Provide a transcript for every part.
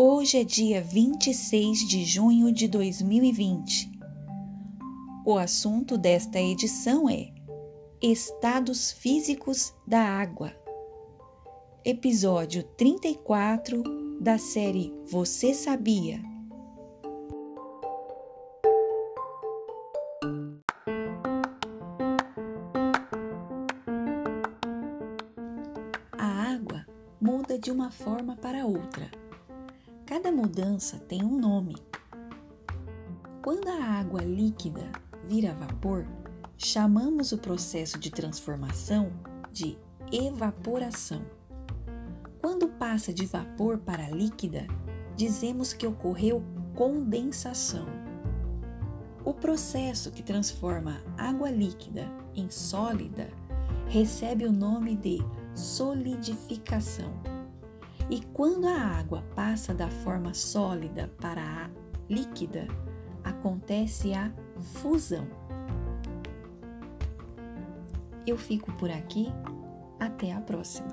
Hoje é dia 26 de junho de 2020. O assunto desta edição é Estados Físicos da Água. Episódio 34 da série Você Sabia? A água muda de uma forma para outra Cada mudança tem um nome. Quando a água líquida vira vapor, chamamos o processo de transformação de evaporação. Quando passa de vapor para líquida, dizemos que ocorreu condensação. O processo que transforma água líquida em sólida recebe o nome de solidificação. E quando a água passa da forma sólida para a líquida, acontece a fusão. Eu fico por aqui, até a próxima.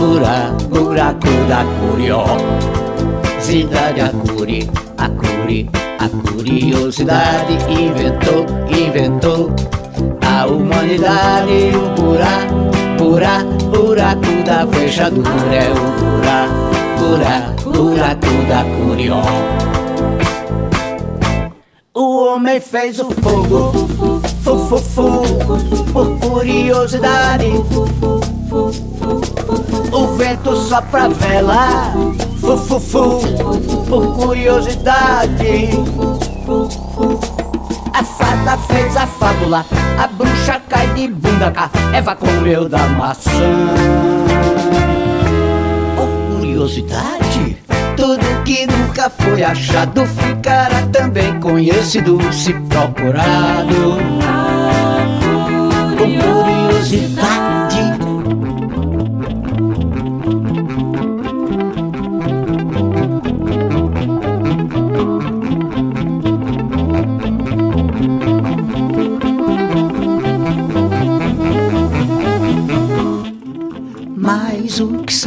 buraco, buraco da curió. Cidade a curi, a curi, a curiosidade inventou, inventou a humanidade. O buraco, buraco, buraco da fechadura é o buraco, buraco da curió. O homem fez o fogo, fu, fu, fu, por curiosidade. O vento sopra a vela, fu, fu, fu, por curiosidade. A fada fez a fábula, a bruxa cai de bunda cá, Eva comeu da maçã. Por curiosidade, tudo que nunca foi achado ficará também conhecido se procurado.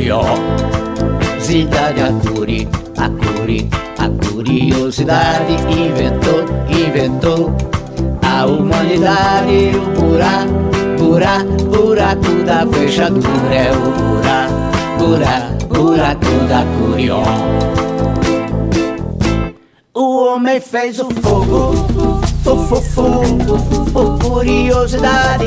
curió. Cidade a curi, a curi, a curiosidade inventou, inventou a humanidade. O buraco, buraco, buraco da fechadura é o buraco, buraco, buraco da curió. O homem fez o fogo, fu, fu, fu, por curiosidade.